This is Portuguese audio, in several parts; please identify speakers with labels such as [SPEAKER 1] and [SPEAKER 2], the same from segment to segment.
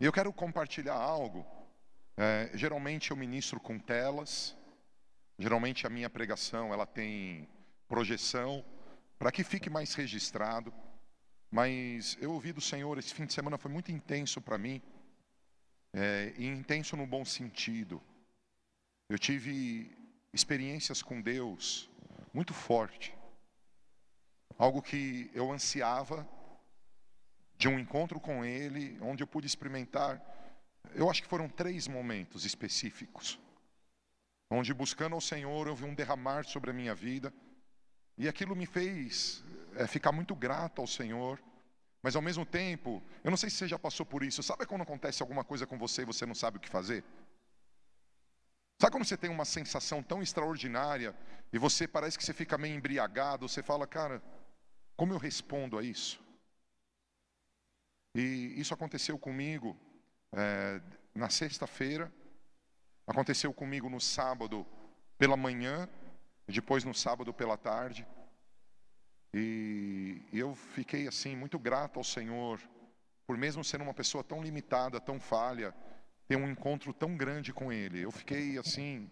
[SPEAKER 1] E eu quero compartilhar algo. É, geralmente eu ministro com telas. Geralmente a minha pregação ela tem projeção para que fique mais registrado. Mas eu ouvi do Senhor esse fim de semana foi muito intenso para mim é, e intenso no bom sentido. Eu tive experiências com Deus muito forte, algo que eu ansiava de um encontro com Ele, onde eu pude experimentar. Eu acho que foram três momentos específicos, onde buscando ao Senhor eu vi um derramar sobre a minha vida, e aquilo me fez é, ficar muito grato ao Senhor. Mas ao mesmo tempo, eu não sei se você já passou por isso. Sabe quando acontece alguma coisa com você e você não sabe o que fazer? Sabe quando você tem uma sensação tão extraordinária e você parece que você fica meio embriagado, você fala, cara, como eu respondo a isso? E isso aconteceu comigo é, na sexta-feira, aconteceu comigo no sábado pela manhã, depois no sábado pela tarde. E eu fiquei assim muito grato ao Senhor, por mesmo sendo uma pessoa tão limitada, tão falha, ter um encontro tão grande com Ele. Eu fiquei assim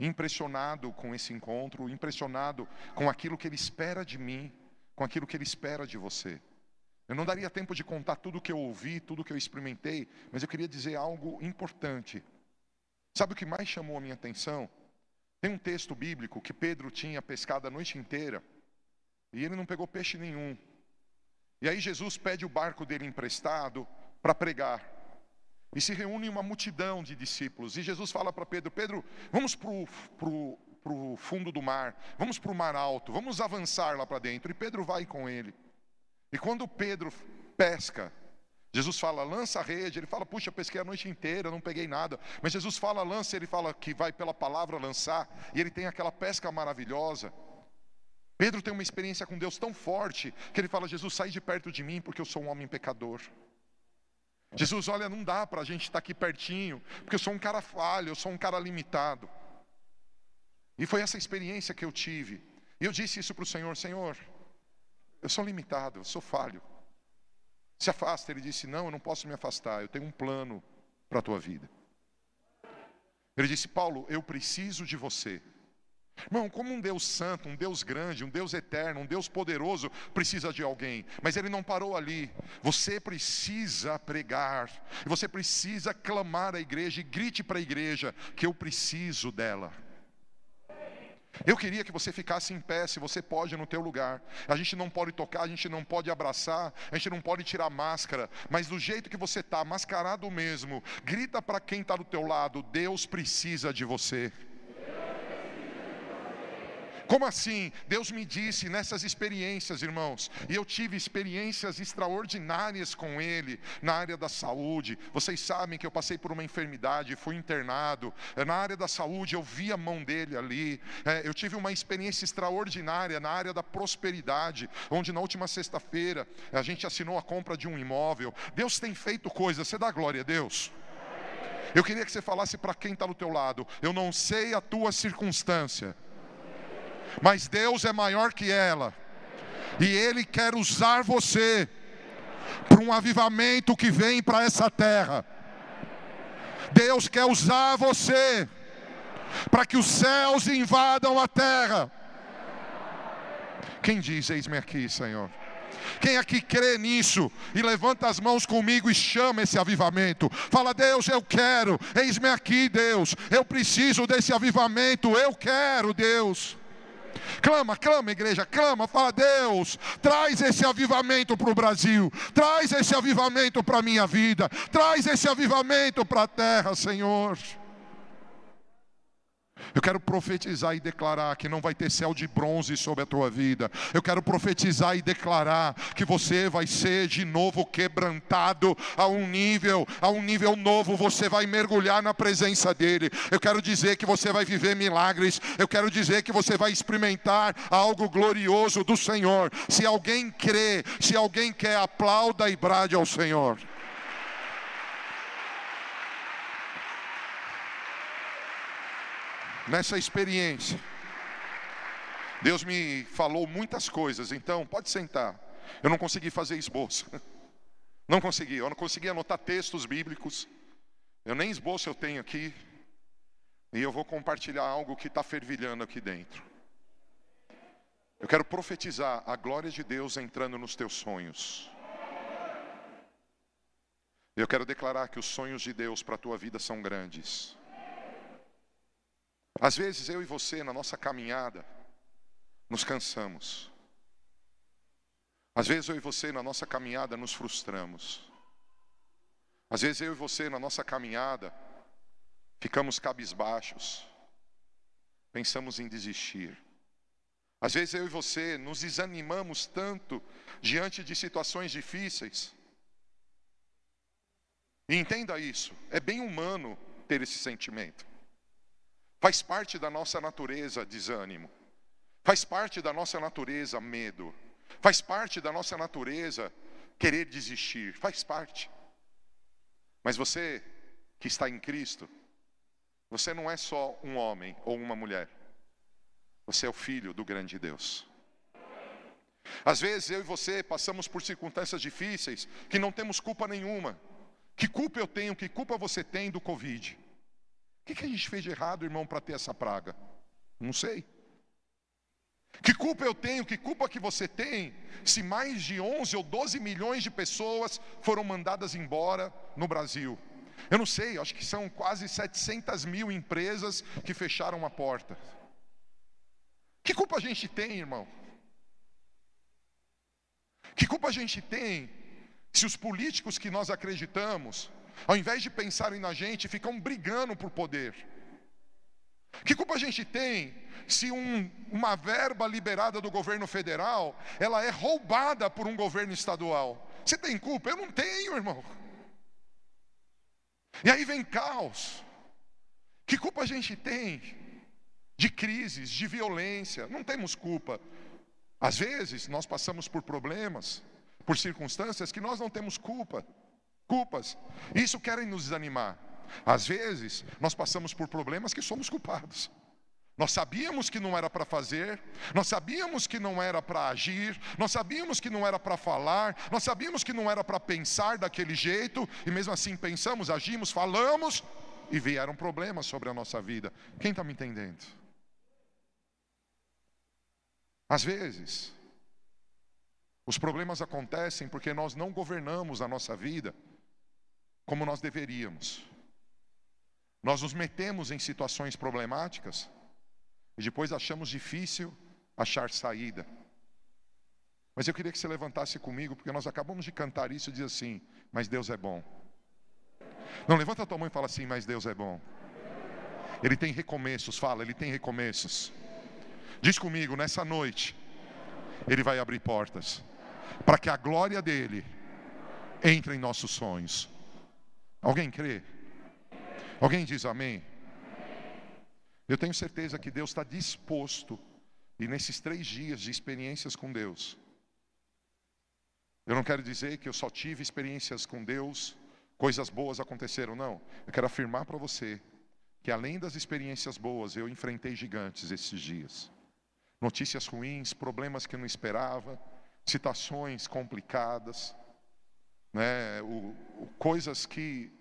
[SPEAKER 1] impressionado com esse encontro, impressionado com aquilo que Ele espera de mim, com aquilo que Ele espera de você. Eu não daria tempo de contar tudo o que eu ouvi, tudo o que eu experimentei, mas eu queria dizer algo importante. Sabe o que mais chamou a minha atenção? Tem um texto bíblico que Pedro tinha pescado a noite inteira e ele não pegou peixe nenhum. E aí Jesus pede o barco dele emprestado para pregar. E se reúne uma multidão de discípulos. E Jesus fala para Pedro: Pedro, vamos para o fundo do mar, vamos para o mar alto, vamos avançar lá para dentro. E Pedro vai com ele. E quando Pedro pesca, Jesus fala, lança a rede. Ele fala, puxa, pesquei a noite inteira, não peguei nada. Mas Jesus fala, lança, ele fala que vai pela palavra lançar. E ele tem aquela pesca maravilhosa. Pedro tem uma experiência com Deus tão forte que ele fala: Jesus, sai de perto de mim porque eu sou um homem pecador. Jesus, olha, não dá para a gente estar aqui pertinho, porque eu sou um cara falho, eu sou um cara limitado. E foi essa experiência que eu tive. E eu disse isso para o Senhor: Senhor, eu sou limitado, eu sou falho. Se afasta. Ele disse: Não, eu não posso me afastar, eu tenho um plano para a tua vida. Ele disse: Paulo, eu preciso de você. Irmão, como um Deus santo, um Deus grande, um Deus eterno, um Deus poderoso precisa de alguém, mas ele não parou ali. Você precisa pregar, você precisa clamar à igreja e grite para a igreja que eu preciso dela. Eu queria que você ficasse em pé, se você pode, no teu lugar. A gente não pode tocar, a gente não pode abraçar, a gente não pode tirar máscara, mas do jeito que você está, mascarado mesmo, grita para quem está do teu lado: Deus precisa de você. Como assim? Deus me disse nessas experiências, irmãos, e eu tive experiências extraordinárias com Ele na área da saúde. Vocês sabem que eu passei por uma enfermidade, fui internado. É, na área da saúde, eu vi a mão dele ali. É, eu tive uma experiência extraordinária na área da prosperidade, onde na última sexta-feira a gente assinou a compra de um imóvel. Deus tem feito coisas, você dá glória a Deus. Eu queria que você falasse para quem está do teu lado: eu não sei a tua circunstância mas Deus é maior que ela, e Ele quer usar você para um avivamento que vem para essa terra. Deus quer usar você para que os céus invadam a terra. Quem diz, eis-me aqui, Senhor? Quem aqui crê nisso e levanta as mãos comigo e chama esse avivamento? Fala, Deus, eu quero, eis-me aqui, Deus, eu preciso desse avivamento, eu quero, Deus. Clama, clama, igreja, clama, fala, Deus, traz esse avivamento para o Brasil, traz esse avivamento para a minha vida, traz esse avivamento para a terra, Senhor. Eu quero profetizar e declarar que não vai ter céu de bronze sobre a tua vida. Eu quero profetizar e declarar que você vai ser de novo quebrantado a um nível, a um nível novo. Você vai mergulhar na presença dele. Eu quero dizer que você vai viver milagres. Eu quero dizer que você vai experimentar algo glorioso do Senhor. Se alguém crê, se alguém quer, aplauda e brade ao Senhor. Nessa experiência, Deus me falou muitas coisas, então pode sentar. Eu não consegui fazer esboço. Não consegui, eu não consegui anotar textos bíblicos. Eu nem esboço eu tenho aqui. E eu vou compartilhar algo que está fervilhando aqui dentro. Eu quero profetizar a glória de Deus entrando nos teus sonhos. Eu quero declarar que os sonhos de Deus para a tua vida são grandes. Às vezes eu e você, na nossa caminhada, nos cansamos. Às vezes eu e você, na nossa caminhada, nos frustramos. Às vezes eu e você, na nossa caminhada, ficamos cabisbaixos, pensamos em desistir. Às vezes eu e você nos desanimamos tanto diante de situações difíceis. E entenda isso, é bem humano ter esse sentimento. Faz parte da nossa natureza desânimo. Faz parte da nossa natureza medo. Faz parte da nossa natureza querer desistir. Faz parte. Mas você que está em Cristo, você não é só um homem ou uma mulher. Você é o filho do grande Deus. Às vezes eu e você passamos por circunstâncias difíceis que não temos culpa nenhuma. Que culpa eu tenho, que culpa você tem do Covid? Que, que a gente fez de errado, irmão, para ter essa praga? Não sei. Que culpa eu tenho, que culpa que você tem, se mais de 11 ou 12 milhões de pessoas foram mandadas embora no Brasil? Eu não sei, acho que são quase 700 mil empresas que fecharam a porta. Que culpa a gente tem, irmão? Que culpa a gente tem se os políticos que nós acreditamos, ao invés de pensarem na gente, ficam brigando por poder? Que culpa a gente tem se um, uma verba liberada do governo federal, ela é roubada por um governo estadual? Você tem culpa? Eu não tenho, irmão. E aí vem caos. Que culpa a gente tem de crises, de violência? Não temos culpa. Às vezes nós passamos por problemas, por circunstâncias que nós não temos culpa. Culpas. Isso querem nos desanimar. Às vezes, nós passamos por problemas que somos culpados. Nós sabíamos que não era para fazer, nós sabíamos que não era para agir, nós sabíamos que não era para falar, nós sabíamos que não era para pensar daquele jeito, e mesmo assim pensamos, agimos, falamos, e vieram problemas sobre a nossa vida. Quem está me entendendo? Às vezes, os problemas acontecem porque nós não governamos a nossa vida como nós deveríamos. Nós nos metemos em situações problemáticas e depois achamos difícil achar saída. Mas eu queria que você levantasse comigo, porque nós acabamos de cantar isso e diz assim: Mas Deus é bom. Não, levanta a tua mão e fala assim: Mas Deus é bom. Ele tem recomeços, fala, ele tem recomeços. Diz comigo, nessa noite, ele vai abrir portas para que a glória dele entre em nossos sonhos. Alguém crê? Alguém diz amém? Eu tenho certeza que Deus está disposto, e nesses três dias de experiências com Deus, eu não quero dizer que eu só tive experiências com Deus, coisas boas aconteceram, não. Eu quero afirmar para você que além das experiências boas, eu enfrentei gigantes esses dias. Notícias ruins, problemas que eu não esperava, situações complicadas, né, o, o, coisas que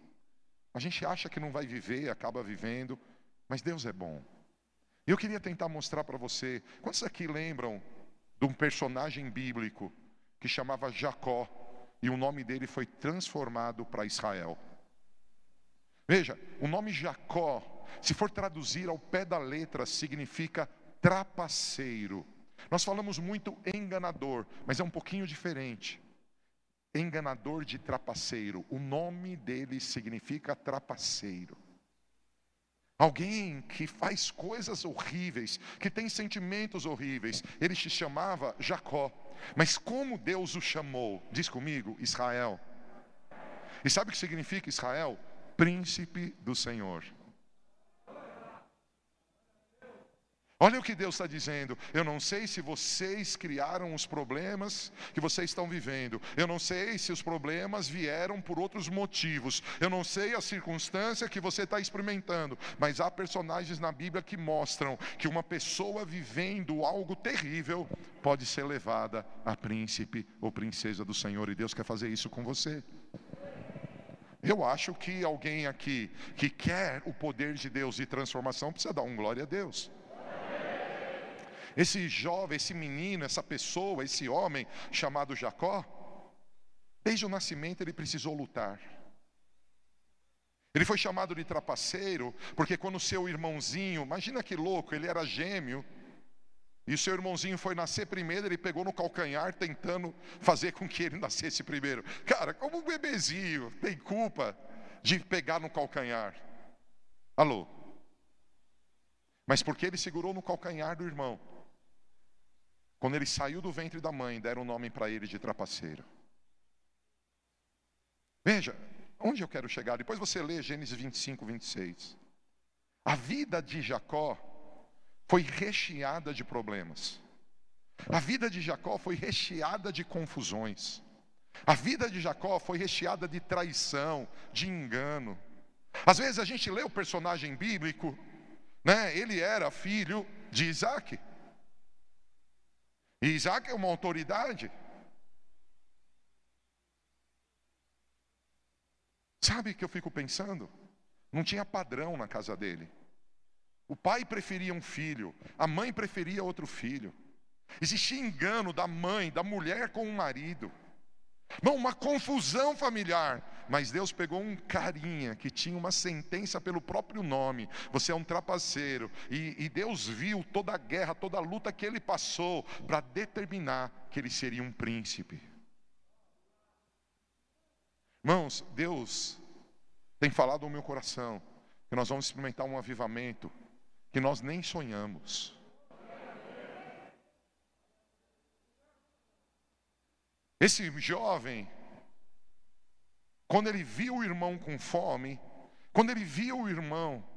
[SPEAKER 1] a gente acha que não vai viver, acaba vivendo, mas Deus é bom. E eu queria tentar mostrar para você, quantos aqui lembram de um personagem bíblico que chamava Jacó e o nome dele foi transformado para Israel? Veja, o nome Jacó, se for traduzir ao pé da letra, significa trapaceiro. Nós falamos muito enganador, mas é um pouquinho diferente enganador de trapaceiro. O nome dele significa trapaceiro. Alguém que faz coisas horríveis, que tem sentimentos horríveis. Ele se chamava Jacó. Mas como Deus o chamou? Diz comigo, Israel. E sabe o que significa Israel? Príncipe do Senhor. Olha o que Deus está dizendo. Eu não sei se vocês criaram os problemas que vocês estão vivendo. Eu não sei se os problemas vieram por outros motivos. Eu não sei a circunstância que você está experimentando. Mas há personagens na Bíblia que mostram que uma pessoa vivendo algo terrível pode ser levada a príncipe ou princesa do Senhor. E Deus quer fazer isso com você. Eu acho que alguém aqui que quer o poder de Deus de transformação precisa dar um glória a Deus. Esse jovem, esse menino, essa pessoa, esse homem chamado Jacó, desde o nascimento ele precisou lutar. Ele foi chamado de trapaceiro, porque quando seu irmãozinho, imagina que louco, ele era gêmeo, e seu irmãozinho foi nascer primeiro, ele pegou no calcanhar tentando fazer com que ele nascesse primeiro. Cara, como um bebezinho tem culpa de pegar no calcanhar? Alô? Mas porque ele segurou no calcanhar do irmão, quando ele saiu do ventre da mãe, deram o nome para ele de trapaceiro. Veja, onde eu quero chegar? Depois você lê Gênesis 25, 26. A vida de Jacó foi recheada de problemas. A vida de Jacó foi recheada de confusões. A vida de Jacó foi recheada de traição, de engano. Às vezes a gente lê o personagem bíblico, né? Ele era filho de Isaac. E Isaac é uma autoridade. Sabe o que eu fico pensando? Não tinha padrão na casa dele. O pai preferia um filho, a mãe preferia outro filho. Existia engano da mãe, da mulher com o marido. Não, uma confusão familiar. Mas Deus pegou um carinha que tinha uma sentença pelo próprio nome. Você é um trapaceiro. E, e Deus viu toda a guerra, toda a luta que ele passou para determinar que ele seria um príncipe. Irmãos, Deus tem falado ao meu coração que nós vamos experimentar um avivamento que nós nem sonhamos. Esse jovem, quando ele viu o irmão com fome, quando ele viu o irmão,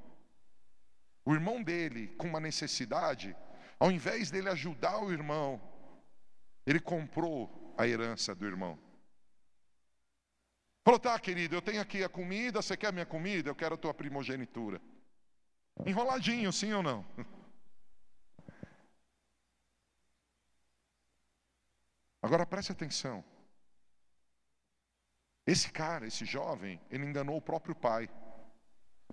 [SPEAKER 1] o irmão dele com uma necessidade, ao invés dele ajudar o irmão, ele comprou a herança do irmão. Falou, tá, querido, eu tenho aqui a comida, você quer minha comida? Eu quero a tua primogenitura. Enroladinho, sim ou não? Agora preste atenção. Esse cara, esse jovem, ele enganou o próprio pai.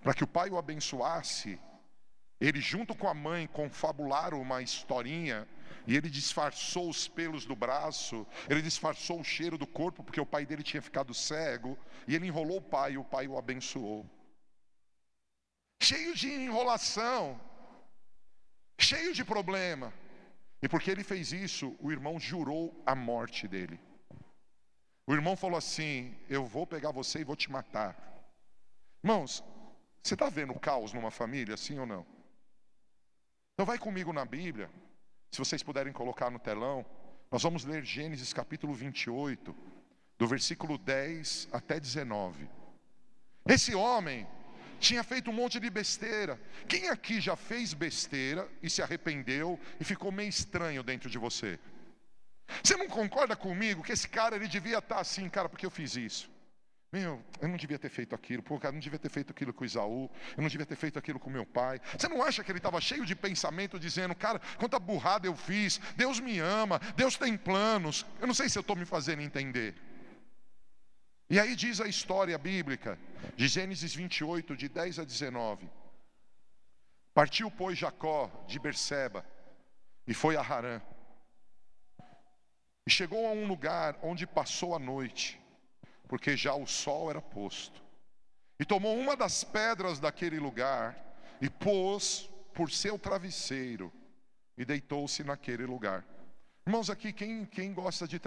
[SPEAKER 1] Para que o pai o abençoasse, ele junto com a mãe confabularam uma historinha e ele disfarçou os pelos do braço, ele disfarçou o cheiro do corpo, porque o pai dele tinha ficado cego, e ele enrolou o pai e o pai o abençoou cheio de enrolação, cheio de problema. E porque ele fez isso, o irmão jurou a morte dele. O irmão falou assim: Eu vou pegar você e vou te matar. Irmãos, você está vendo caos numa família, sim ou não? Então, vai comigo na Bíblia, se vocês puderem colocar no telão. Nós vamos ler Gênesis capítulo 28, do versículo 10 até 19. Esse homem, tinha feito um monte de besteira. Quem aqui já fez besteira e se arrependeu e ficou meio estranho dentro de você? Você não concorda comigo que esse cara ele devia estar assim, cara, porque eu fiz isso? Meu, eu não devia ter feito aquilo, pô, cara, eu não devia ter feito aquilo com Isaú, eu não devia ter feito aquilo com meu pai. Você não acha que ele estava cheio de pensamento, dizendo, cara, quanta burrada eu fiz, Deus me ama, Deus tem planos. Eu não sei se eu estou me fazendo entender. E aí diz a história bíblica, de Gênesis 28, de 10 a 19. Partiu, pois, Jacó de Berseba e foi a Harã. E chegou a um lugar onde passou a noite, porque já o sol era posto. E tomou uma das pedras daquele lugar e pôs por seu travesseiro e deitou-se naquele lugar. Irmãos, aqui, quem, quem gosta de,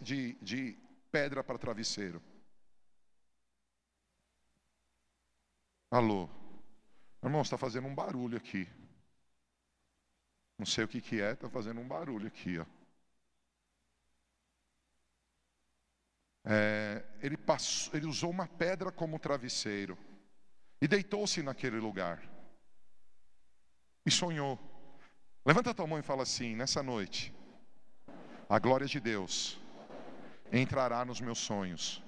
[SPEAKER 1] de, de pedra para travesseiro? Alô? Irmão, está fazendo um barulho aqui. Não sei o que, que é, está fazendo um barulho aqui. Ó. É, ele, passou, ele usou uma pedra como travesseiro e deitou-se naquele lugar e sonhou. Levanta a tua mão e fala assim: nessa noite, a glória de Deus entrará nos meus sonhos.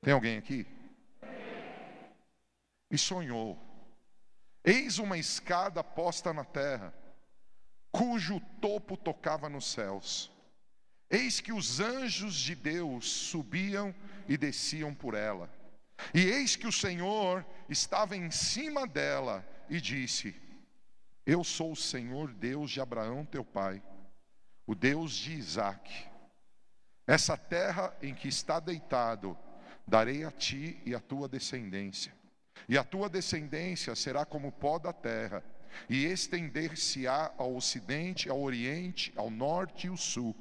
[SPEAKER 1] Tem alguém aqui? e sonhou: Eis uma escada posta na terra, cujo topo tocava nos céus. Eis que os anjos de Deus subiam e desciam por ela. E eis que o Senhor estava em cima dela e disse: Eu sou o Senhor Deus de Abraão, teu pai, o Deus de Isaque. Essa terra em que está deitado, darei a ti e a tua descendência. E a tua descendência será como o pó da terra, e estender-se-á ao ocidente, ao oriente, ao norte e ao sul.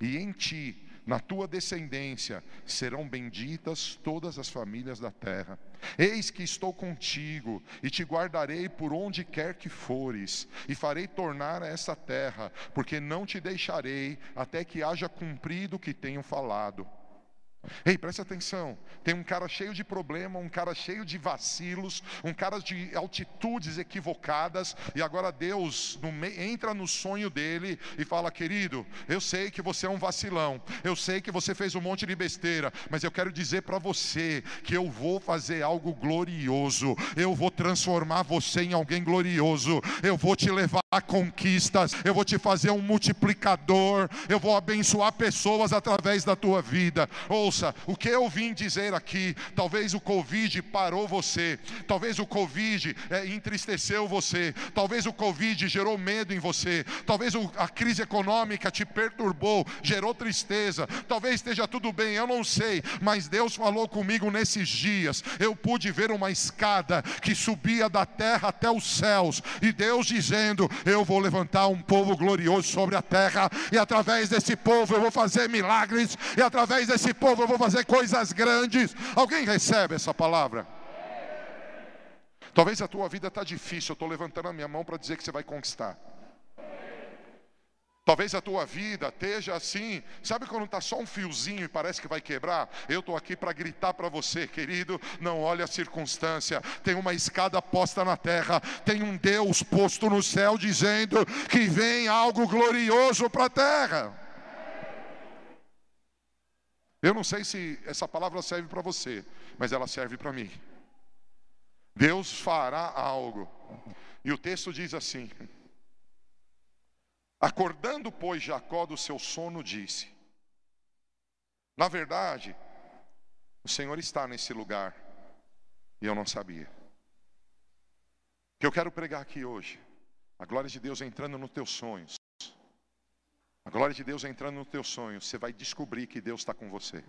[SPEAKER 1] E em ti na tua descendência serão benditas todas as famílias da terra. Eis que estou contigo e te guardarei por onde quer que fores, e farei tornar a essa terra, porque não te deixarei até que haja cumprido o que tenho falado. Ei, presta atenção. Tem um cara cheio de problema, um cara cheio de vacilos, um cara de altitudes equivocadas, e agora Deus no entra no sonho dele e fala: Querido, eu sei que você é um vacilão, eu sei que você fez um monte de besteira, mas eu quero dizer para você que eu vou fazer algo glorioso, eu vou transformar você em alguém glorioso, eu vou te levar a conquistas, eu vou te fazer um multiplicador, eu vou abençoar pessoas através da tua vida. Ou ouça, o que eu vim dizer aqui, talvez o Covid parou você, talvez o Covid é, entristeceu você, talvez o Covid gerou medo em você, talvez o, a crise econômica te perturbou, gerou tristeza, talvez esteja tudo bem, eu não sei, mas Deus falou comigo nesses dias, eu pude ver uma escada que subia da terra até os céus, e Deus dizendo: Eu vou levantar um povo glorioso sobre a terra, e através desse povo eu vou fazer milagres, e através desse povo eu vou fazer coisas grandes. Alguém recebe essa palavra? Talvez a tua vida está difícil, eu estou levantando a minha mão para dizer que você vai conquistar. Talvez a tua vida esteja assim, sabe quando está só um fiozinho e parece que vai quebrar? Eu estou aqui para gritar para você, querido, não olhe a circunstância, tem uma escada posta na terra, tem um Deus posto no céu dizendo que vem algo glorioso para a terra. Eu não sei se essa palavra serve para você, mas ela serve para mim. Deus fará algo. E o texto diz assim: Acordando, pois, Jacó do seu sono, disse: Na verdade, o Senhor está nesse lugar, e eu não sabia. O que eu quero pregar aqui hoje, a glória de Deus entrando nos teus sonhos. A glória de Deus entrando no teu sonho, você vai descobrir que Deus está com você.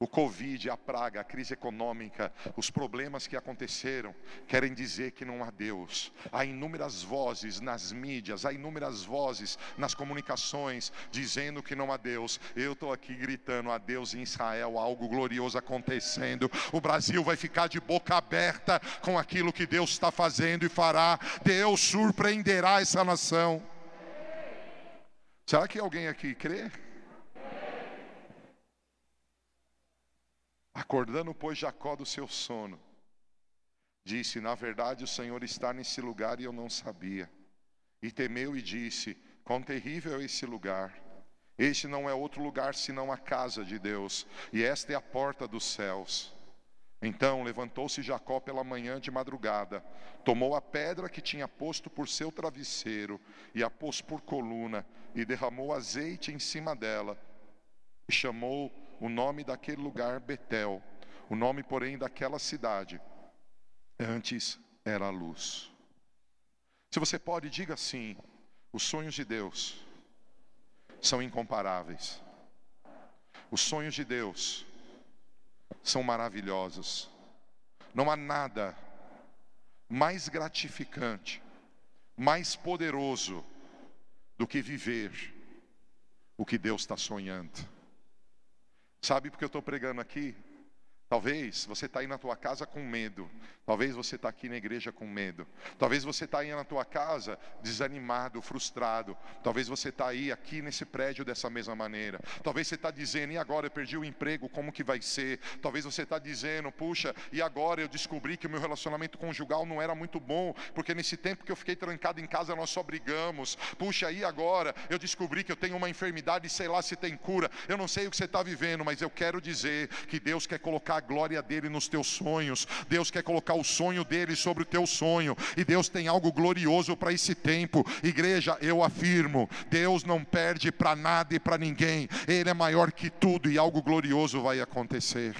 [SPEAKER 1] O Covid, a praga, a crise econômica, os problemas que aconteceram, querem dizer que não há Deus. Há inúmeras vozes nas mídias, há inúmeras vozes nas comunicações dizendo que não há Deus. Eu estou aqui gritando a Deus em Israel, algo glorioso acontecendo. O Brasil vai ficar de boca aberta com aquilo que Deus está fazendo e fará. Deus surpreenderá essa nação. Será que alguém aqui crê? Acordando, pois, Jacó do seu sono, disse: Na verdade, o Senhor está nesse lugar e eu não sabia. E temeu e disse: Quão terrível é esse lugar! Este não é outro lugar senão a casa de Deus, e esta é a porta dos céus. Então levantou-se Jacó pela manhã de madrugada, tomou a pedra que tinha posto por seu travesseiro e a pôs por coluna, e derramou azeite em cima dela, e chamou o nome daquele lugar Betel, o nome, porém, daquela cidade, antes era a luz. Se você pode, diga assim: os sonhos de Deus são incomparáveis. Os sonhos de Deus são maravilhosos. Não há nada mais gratificante, mais poderoso do que viver o que Deus está sonhando. Sabe porque eu estou pregando aqui? Talvez você está aí na tua casa com medo. Talvez você está aqui na igreja com medo. Talvez você está aí na tua casa desanimado, frustrado. Talvez você está aí aqui nesse prédio dessa mesma maneira. Talvez você está dizendo, e agora eu perdi o emprego, como que vai ser? Talvez você está dizendo, puxa, e agora eu descobri que o meu relacionamento conjugal não era muito bom, porque nesse tempo que eu fiquei trancado em casa nós só brigamos. Puxa, e agora eu descobri que eu tenho uma enfermidade, sei lá se tem cura. Eu não sei o que você está vivendo, mas eu quero dizer que Deus quer colocar a glória dele nos teus sonhos. Deus quer colocar o sonho dele sobre o teu sonho. E Deus tem algo glorioso para esse tempo. Igreja, eu afirmo: Deus não perde para nada e para ninguém. Ele é maior que tudo e algo glorioso vai acontecer.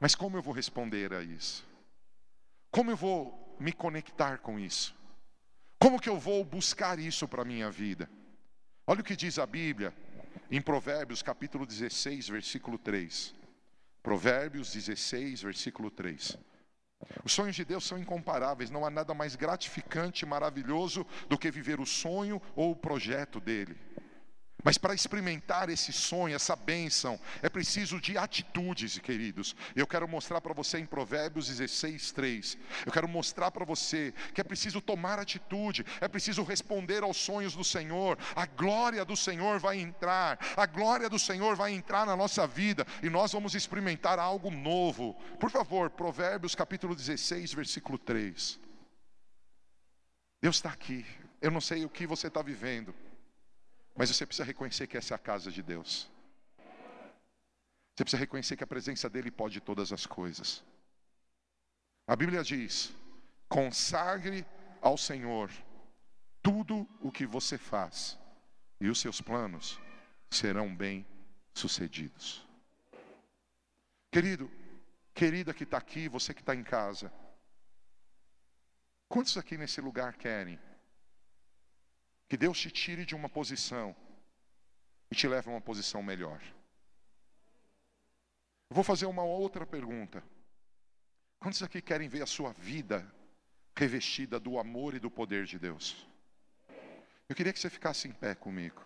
[SPEAKER 1] Mas como eu vou responder a isso? Como eu vou me conectar com isso? Como que eu vou buscar isso para a minha vida? Olha o que diz a Bíblia em Provérbios capítulo 16, versículo 3. Provérbios 16, versículo 3. Os sonhos de Deus são incomparáveis, não há nada mais gratificante e maravilhoso do que viver o sonho ou o projeto dele. Mas para experimentar esse sonho, essa bênção, é preciso de atitudes, queridos. Eu quero mostrar para você em Provérbios 16, 3. Eu quero mostrar para você que é preciso tomar atitude, é preciso responder aos sonhos do Senhor. A glória do Senhor vai entrar, a glória do Senhor vai entrar na nossa vida e nós vamos experimentar algo novo. Por favor, Provérbios capítulo 16, versículo 3. Deus está aqui. Eu não sei o que você está vivendo. Mas você precisa reconhecer que essa é a casa de Deus. Você precisa reconhecer que a presença dele pode todas as coisas. A Bíblia diz: consagre ao Senhor tudo o que você faz, e os seus planos serão bem sucedidos. Querido, querida que está aqui, você que está em casa, quantos aqui nesse lugar querem que Deus te tire de uma posição e te leve a uma posição melhor. Eu vou fazer uma outra pergunta. Quantos aqui querem ver a sua vida revestida do amor e do poder de Deus? Eu queria que você ficasse em pé comigo.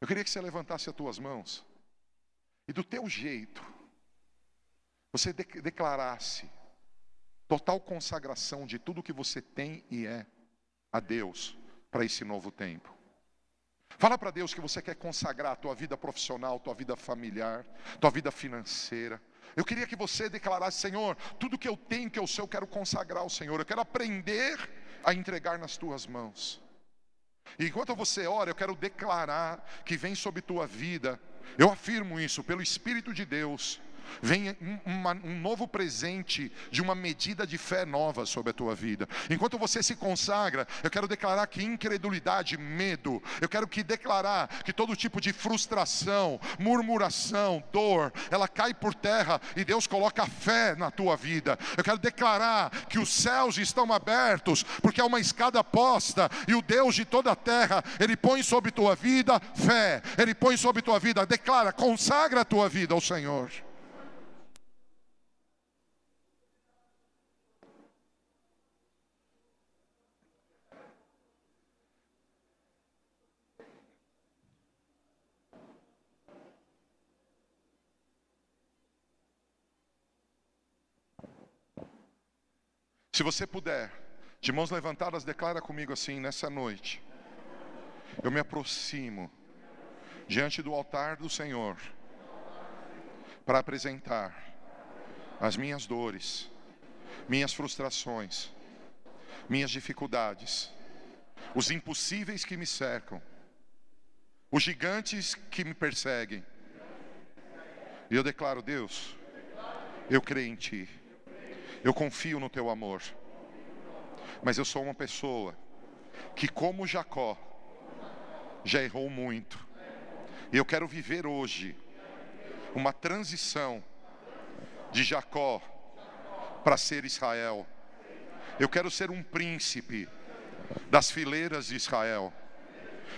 [SPEAKER 1] Eu queria que você levantasse as tuas mãos e do teu jeito você declarasse Total consagração de tudo que você tem e é a Deus para esse novo tempo. Fala para Deus que você quer consagrar a tua vida profissional, tua vida familiar, tua vida financeira. Eu queria que você declarasse, Senhor, tudo que eu tenho, que eu sou, eu quero consagrar ao Senhor. Eu quero aprender a entregar nas tuas mãos. E enquanto você ora, eu quero declarar que vem sobre tua vida. Eu afirmo isso pelo Espírito de Deus Vem um, uma, um novo presente de uma medida de fé nova sobre a tua vida. Enquanto você se consagra, eu quero declarar que incredulidade, medo, eu quero que declarar que todo tipo de frustração, murmuração, dor, ela cai por terra e Deus coloca fé na tua vida. Eu quero declarar que os céus estão abertos, porque é uma escada posta e o Deus de toda a terra, ele põe sobre tua vida fé, ele põe sobre tua vida, declara, consagra a tua vida ao Senhor. Se você puder, de mãos levantadas, declara comigo assim nessa noite. Eu me aproximo diante do altar do Senhor para apresentar as minhas dores, minhas frustrações, minhas dificuldades, os impossíveis que me cercam, os gigantes que me perseguem. E eu declaro, Deus, eu creio em Ti. Eu confio no teu amor. Mas eu sou uma pessoa que, como Jacó, já errou muito. E eu quero viver hoje uma transição de Jacó para ser Israel. Eu quero ser um príncipe das fileiras de Israel.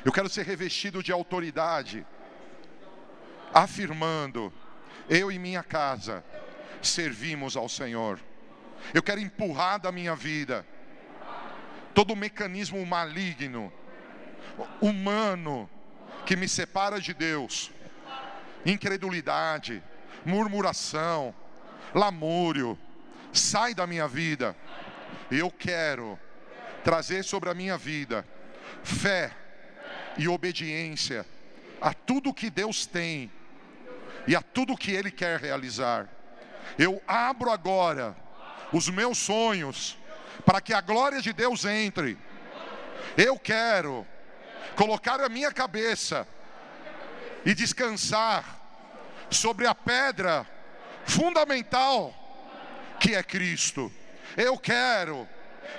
[SPEAKER 1] Eu quero ser revestido de autoridade, afirmando: eu e minha casa servimos ao Senhor. Eu quero empurrar da minha vida todo o mecanismo maligno, humano, que me separa de Deus, incredulidade, murmuração, lamúrio, sai da minha vida. Eu quero trazer sobre a minha vida fé e obediência a tudo que Deus tem e a tudo que Ele quer realizar. Eu abro agora os meus sonhos, para que a glória de Deus entre. Eu quero colocar a minha cabeça e descansar sobre a pedra fundamental que é Cristo. Eu quero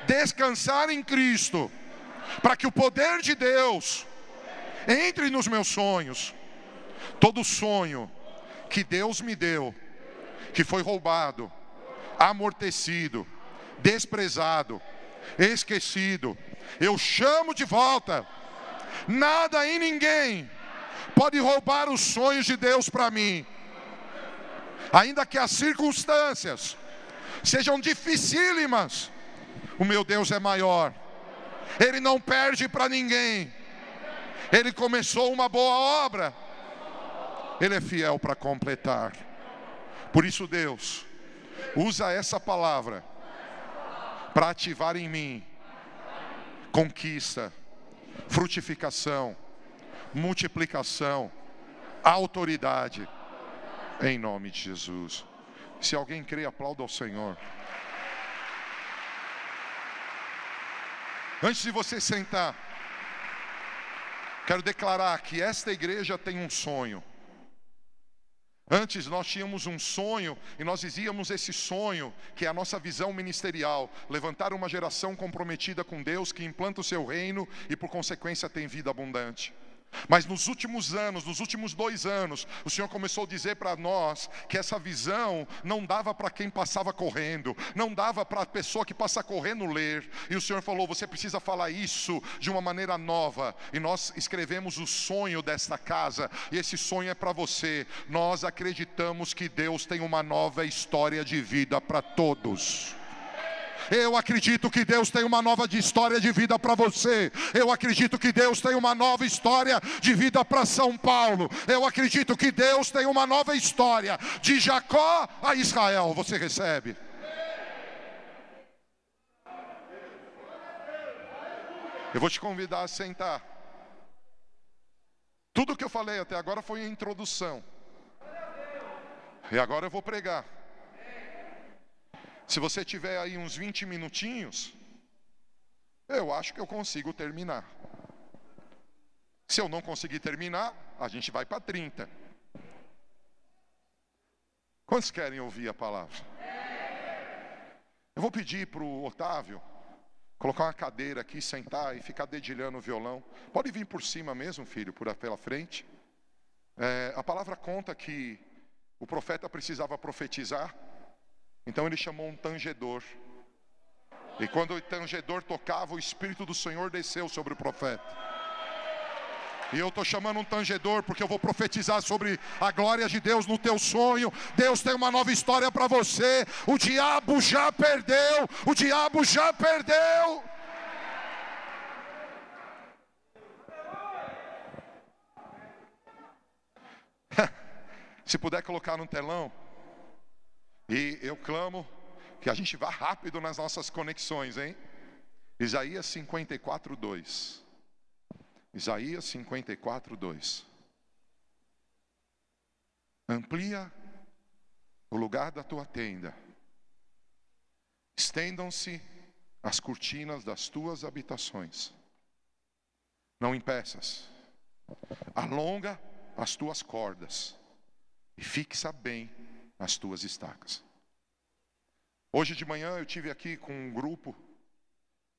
[SPEAKER 1] descansar em Cristo, para que o poder de Deus entre nos meus sonhos. Todo sonho que Deus me deu, que foi roubado, amortecido, desprezado, esquecido, eu chamo de volta. Nada e ninguém pode roubar os sonhos de Deus para mim. Ainda que as circunstâncias sejam dificílimas, o meu Deus é maior. Ele não perde para ninguém. Ele começou uma boa obra. Ele é fiel para completar. Por isso, Deus, usa essa palavra para ativar em mim conquista, frutificação, multiplicação, autoridade, em nome de Jesus. Se alguém crê, aplauda ao Senhor. Antes de você sentar, quero declarar que esta igreja tem um sonho. Antes nós tínhamos um sonho e nós dizíamos esse sonho, que é a nossa visão ministerial, levantar uma geração comprometida com Deus que implanta o seu reino e por consequência tem vida abundante. Mas nos últimos anos, nos últimos dois anos, o Senhor começou a dizer para nós que essa visão não dava para quem passava correndo, não dava para a pessoa que passa correndo ler. E o Senhor falou: você precisa falar isso de uma maneira nova. E nós escrevemos o sonho desta casa, e esse sonho é para você. Nós acreditamos que Deus tem uma nova história de vida para todos. Eu acredito que Deus tem uma nova história de vida para você. Eu acredito que Deus tem uma nova história de vida para São Paulo. Eu acredito que Deus tem uma nova história de Jacó a Israel. Você recebe? Eu vou te convidar a sentar. Tudo que eu falei até agora foi a introdução. E agora eu vou pregar. Se você tiver aí uns 20 minutinhos, eu acho que eu consigo terminar. Se eu não conseguir terminar, a gente vai para 30. Quantos querem ouvir a palavra? Eu vou pedir para o Otávio colocar uma cadeira aqui, sentar e ficar dedilhando o violão. Pode vir por cima mesmo, filho, por pela frente. É, a palavra conta que o profeta precisava profetizar. Então ele chamou um tangedor. E quando o tangedor tocava, o Espírito do Senhor desceu sobre o profeta. E eu estou chamando um tangedor porque eu vou profetizar sobre a glória de Deus no teu sonho. Deus tem uma nova história para você. O diabo já perdeu. O diabo já perdeu. Se puder colocar no telão. E eu clamo que a gente vá rápido nas nossas conexões, hein? Isaías 54, 2. Isaías 54, 2. Amplia o lugar da tua tenda, estendam-se as cortinas das tuas habitações, não impeças, alonga as tuas cordas e fixa bem as tuas estacas. Hoje de manhã eu tive aqui com um grupo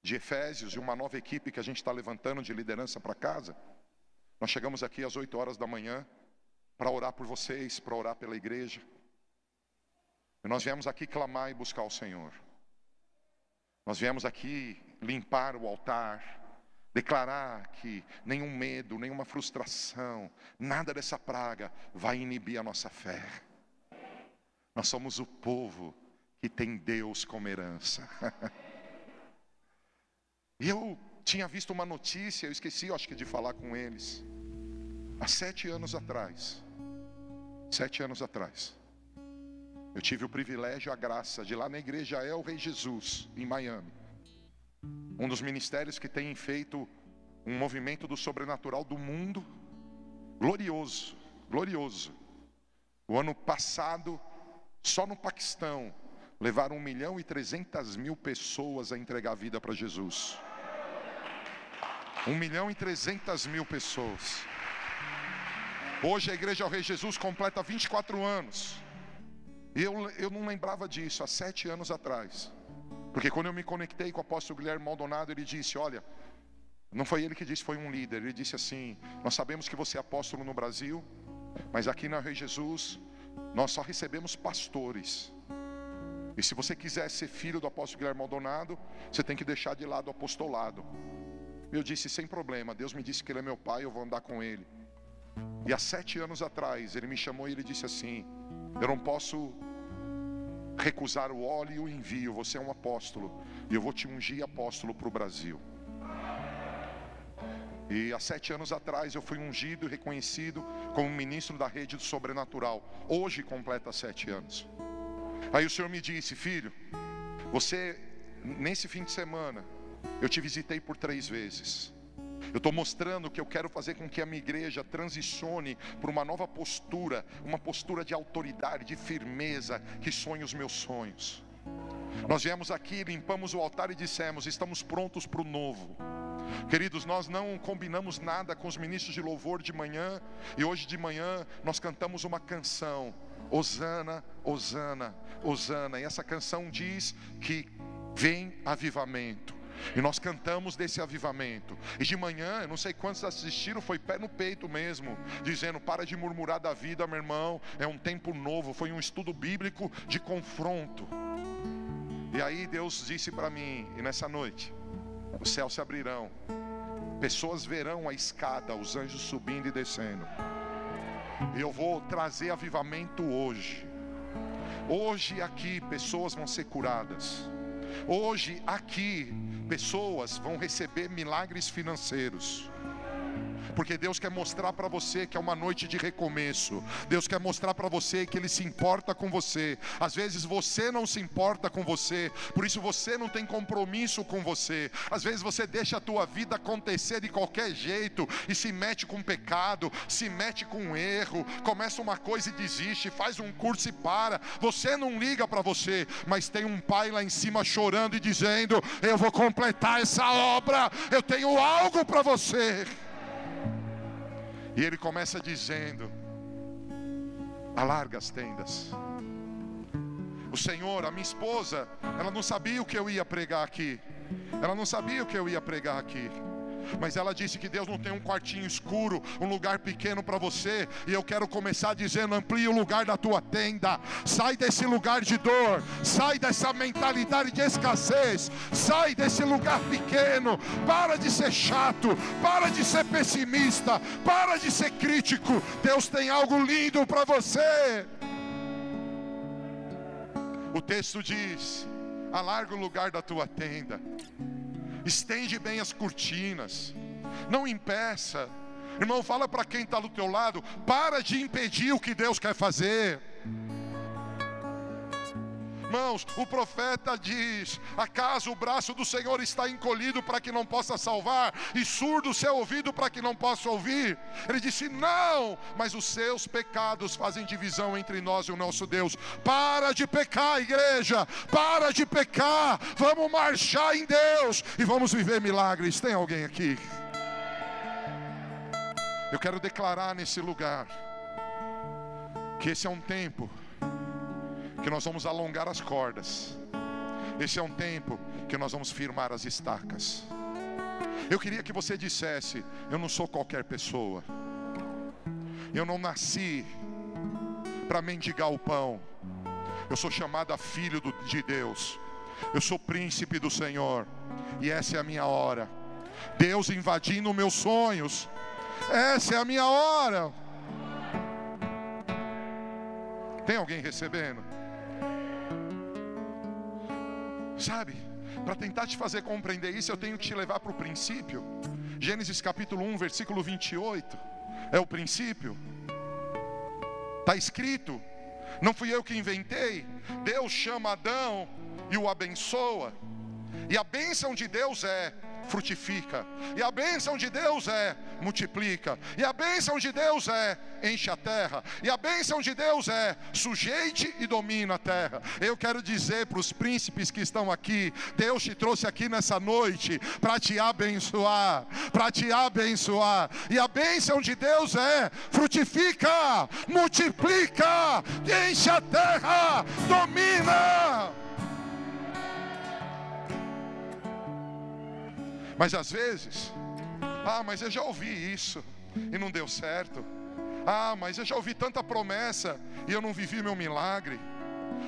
[SPEAKER 1] de Efésios e uma nova equipe que a gente está levantando de liderança para casa. Nós chegamos aqui às 8 horas da manhã para orar por vocês, para orar pela igreja. E nós viemos aqui clamar e buscar o Senhor. Nós viemos aqui limpar o altar, declarar que nenhum medo, nenhuma frustração, nada dessa praga vai inibir a nossa fé. Nós somos o povo que tem Deus como herança. e eu tinha visto uma notícia, eu esqueci, acho que de falar com eles. Há sete anos atrás, sete anos atrás, eu tive o privilégio, a graça de ir lá na igreja El Rei Jesus, em Miami. Um dos ministérios que tem feito um movimento do sobrenatural do mundo, glorioso, glorioso. O ano passado, só no Paquistão, levaram 1 milhão e 300 mil pessoas a entregar a vida para Jesus. 1 milhão e 300 mil pessoas. Hoje a Igreja ao Rei Jesus completa 24 anos. Eu, eu não lembrava disso há sete anos atrás. Porque quando eu me conectei com o apóstolo Guilherme Maldonado, ele disse: Olha, não foi ele que disse, foi um líder. Ele disse assim: Nós sabemos que você é apóstolo no Brasil, mas aqui na Rei Jesus, nós só recebemos pastores. E se você quiser ser filho do apóstolo Guilherme Maldonado, você tem que deixar de lado o apostolado. Eu disse: Sem problema, Deus me disse que ele é meu pai, eu vou andar com ele. E há sete anos atrás, ele me chamou e ele disse assim: Eu não posso recusar o óleo e o envio, você é um apóstolo, e eu vou te ungir apóstolo para o Brasil. E há sete anos atrás eu fui ungido e reconhecido como ministro da rede do sobrenatural. Hoje completa sete anos. Aí o Senhor me disse, filho, você nesse fim de semana eu te visitei por três vezes. Eu estou mostrando que eu quero fazer com que a minha igreja transicione para uma nova postura, uma postura de autoridade, de firmeza, que sonhe os meus sonhos. Nós viemos aqui, limpamos o altar e dissemos: estamos prontos para o novo. Queridos, nós não combinamos nada com os ministros de louvor de manhã, e hoje de manhã nós cantamos uma canção, Osana, Osana, Osana, e essa canção diz que vem avivamento. E nós cantamos desse avivamento. E de manhã, eu não sei quantos assistiram, foi pé no peito mesmo, dizendo: para de murmurar da vida, meu irmão, é um tempo novo. Foi um estudo bíblico de confronto. E aí Deus disse para mim, e nessa noite, os céus se abrirão, pessoas verão a escada, os anjos subindo e descendo. Eu vou trazer avivamento hoje. Hoje aqui pessoas vão ser curadas. Hoje aqui pessoas vão receber milagres financeiros. Porque Deus quer mostrar para você que é uma noite de recomeço. Deus quer mostrar para você que Ele se importa com você. Às vezes você não se importa com você, por isso você não tem compromisso com você. Às vezes você deixa a tua vida acontecer de qualquer jeito e se mete com pecado, se mete com erro, começa uma coisa e desiste, faz um curso e para. Você não liga para você, mas tem um pai lá em cima chorando e dizendo: Eu vou completar essa obra, eu tenho algo para você. E ele começa dizendo: alarga as tendas. O Senhor, a minha esposa, ela não sabia o que eu ia pregar aqui. Ela não sabia o que eu ia pregar aqui. Mas ela disse que Deus não tem um quartinho escuro, um lugar pequeno para você. E eu quero começar dizendo: amplie o lugar da tua tenda. Sai desse lugar de dor, sai dessa mentalidade de escassez, sai desse lugar pequeno. Para de ser chato, para de ser pessimista, para de ser crítico. Deus tem algo lindo para você. O texto diz: alarga o lugar da tua tenda estende bem as cortinas, não impeça. Irmão, fala para quem está do teu lado, para de impedir o que Deus quer fazer. Irmãos, o profeta diz: acaso o braço do Senhor está encolhido para que não possa salvar, e surdo o seu ouvido para que não possa ouvir? Ele disse: não, mas os seus pecados fazem divisão entre nós e o nosso Deus. Para de pecar, igreja, para de pecar, vamos marchar em Deus e vamos viver milagres. Tem alguém aqui? Eu quero declarar nesse lugar que esse é um tempo que nós vamos alongar as cordas. Esse é um tempo que nós vamos firmar as estacas. Eu queria que você dissesse: Eu não sou qualquer pessoa. Eu não nasci para mendigar o pão. Eu sou chamado a filho de Deus. Eu sou príncipe do Senhor. E essa é a minha hora. Deus invadindo meus sonhos. Essa é a minha hora. Tem alguém recebendo? Sabe, para tentar te fazer compreender isso, eu tenho que te levar para o princípio. Gênesis capítulo 1, versículo 28. É o princípio. Está escrito. Não fui eu que inventei. Deus chama Adão e o abençoa. E a bênção de Deus é: frutifica. E a bênção de Deus é multiplica. E a bênção de Deus é enche a terra. E a bênção de Deus é sujeite e domina a terra. Eu quero dizer para os príncipes que estão aqui, Deus te trouxe aqui nessa noite para te abençoar, para te abençoar. E a bênção de Deus é frutifica, multiplica, enche a terra, domina. Mas às vezes, ah, mas eu já ouvi isso e não deu certo. Ah, mas eu já ouvi tanta promessa e eu não vivi meu milagre.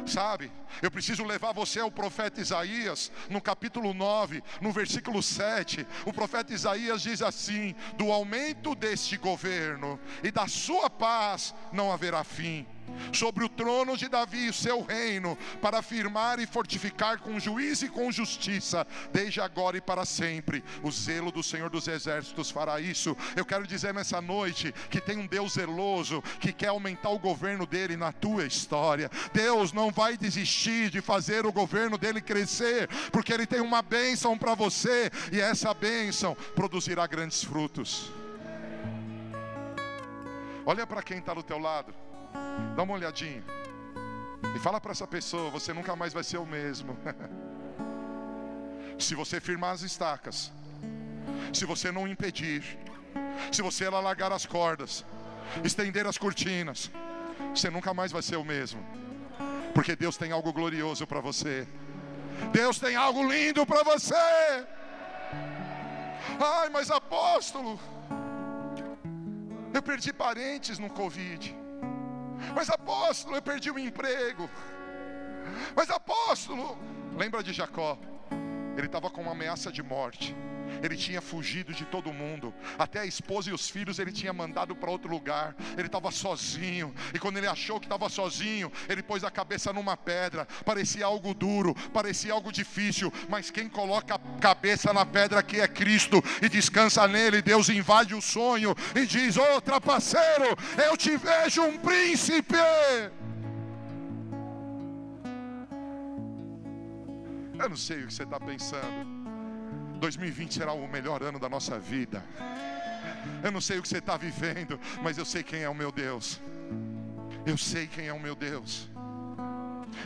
[SPEAKER 1] Sabe, eu preciso levar você ao profeta Isaías, no capítulo 9, no versículo 7. O profeta Isaías diz assim: Do aumento deste governo e da sua paz não haverá fim sobre o trono de Davi o seu reino, para afirmar e fortificar com juízo e com justiça, desde agora e para sempre. O zelo do Senhor dos Exércitos fará isso. Eu quero dizer nessa noite que tem um Deus zeloso que quer aumentar o governo dele na tua história. Deus não vai desistir de fazer o governo dele crescer, porque ele tem uma bênção para você e essa bênção produzirá grandes frutos. Olha para quem está do teu lado. Dá uma olhadinha. E fala para essa pessoa: você nunca mais vai ser o mesmo. se você firmar as estacas, se você não impedir, se você largar as cordas, estender as cortinas, você nunca mais vai ser o mesmo. Porque Deus tem algo glorioso para você. Deus tem algo lindo para você. Ai, mas apóstolo, eu perdi parentes no Covid. Mas apóstolo, eu perdi o emprego. Mas apóstolo, lembra de Jacó? Ele estava com uma ameaça de morte ele tinha fugido de todo mundo, até a esposa e os filhos ele tinha mandado para outro lugar, ele estava sozinho, e quando ele achou que estava sozinho, ele pôs a cabeça numa pedra, parecia algo duro, parecia algo difícil, mas quem coloca a cabeça na pedra aqui é Cristo e descansa nele, Deus invade o sonho e diz: Ô oh, trapaceiro, eu te vejo um príncipe. Eu não sei o que você está pensando. 2020 será o melhor ano da nossa vida. Eu não sei o que você está vivendo, mas eu sei quem é o meu Deus. Eu sei quem é o meu Deus.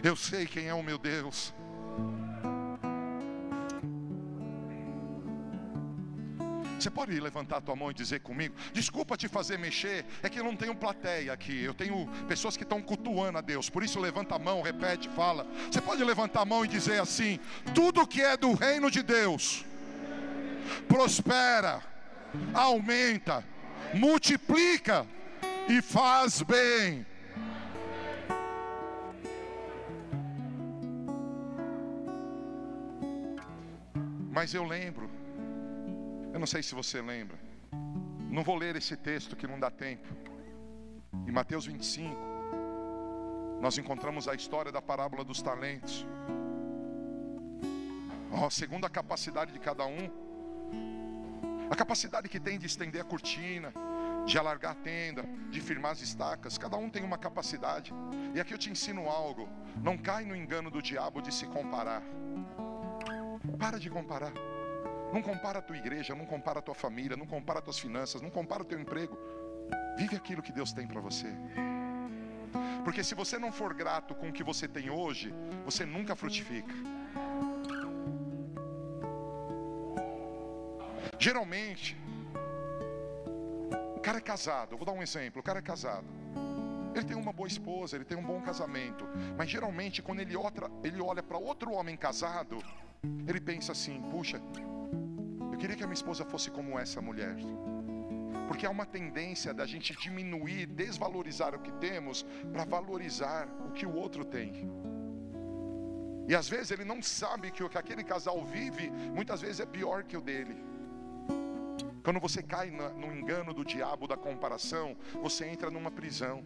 [SPEAKER 1] Eu sei quem é o meu Deus. Você pode levantar a tua mão e dizer comigo: Desculpa te fazer mexer, é que eu não tenho plateia aqui, eu tenho pessoas que estão cultuando a Deus, por isso levanta a mão, repete, fala. Você pode levantar a mão e dizer assim: Tudo que é do reino de Deus prospera, aumenta, multiplica e faz bem. Mas eu lembro, eu não sei se você lembra, não vou ler esse texto que não dá tempo. Em Mateus 25, nós encontramos a história da parábola dos talentos. Oh, segundo a capacidade de cada um, a capacidade que tem de estender a cortina, de alargar a tenda, de firmar as estacas, cada um tem uma capacidade. E aqui eu te ensino algo: não cai no engano do diabo de se comparar. Para de comparar. Não compara a tua igreja, não compara a tua família, não compara as tuas finanças, não compara o teu emprego. Vive aquilo que Deus tem para você. Porque se você não for grato com o que você tem hoje, você nunca frutifica. Geralmente, o cara é casado, eu vou dar um exemplo: o cara é casado. Ele tem uma boa esposa, ele tem um bom casamento. Mas geralmente, quando ele, outra, ele olha para outro homem casado, ele pensa assim: puxa, eu queria que a minha esposa fosse como essa mulher. Porque há uma tendência da gente diminuir, desvalorizar o que temos, para valorizar o que o outro tem. E às vezes ele não sabe que o que aquele casal vive, muitas vezes é pior que o dele. Quando você cai no engano do diabo da comparação, você entra numa prisão.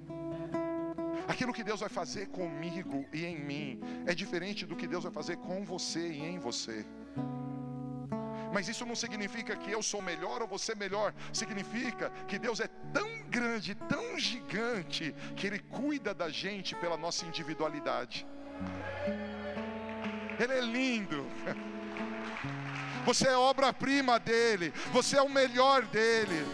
[SPEAKER 1] Aquilo que Deus vai fazer comigo e em mim é diferente do que Deus vai fazer com você e em você. Mas isso não significa que eu sou melhor ou você melhor. Significa que Deus é tão grande, tão gigante, que Ele cuida da gente pela nossa individualidade. Ele é lindo. Você é obra-prima dele. Você é o melhor dele.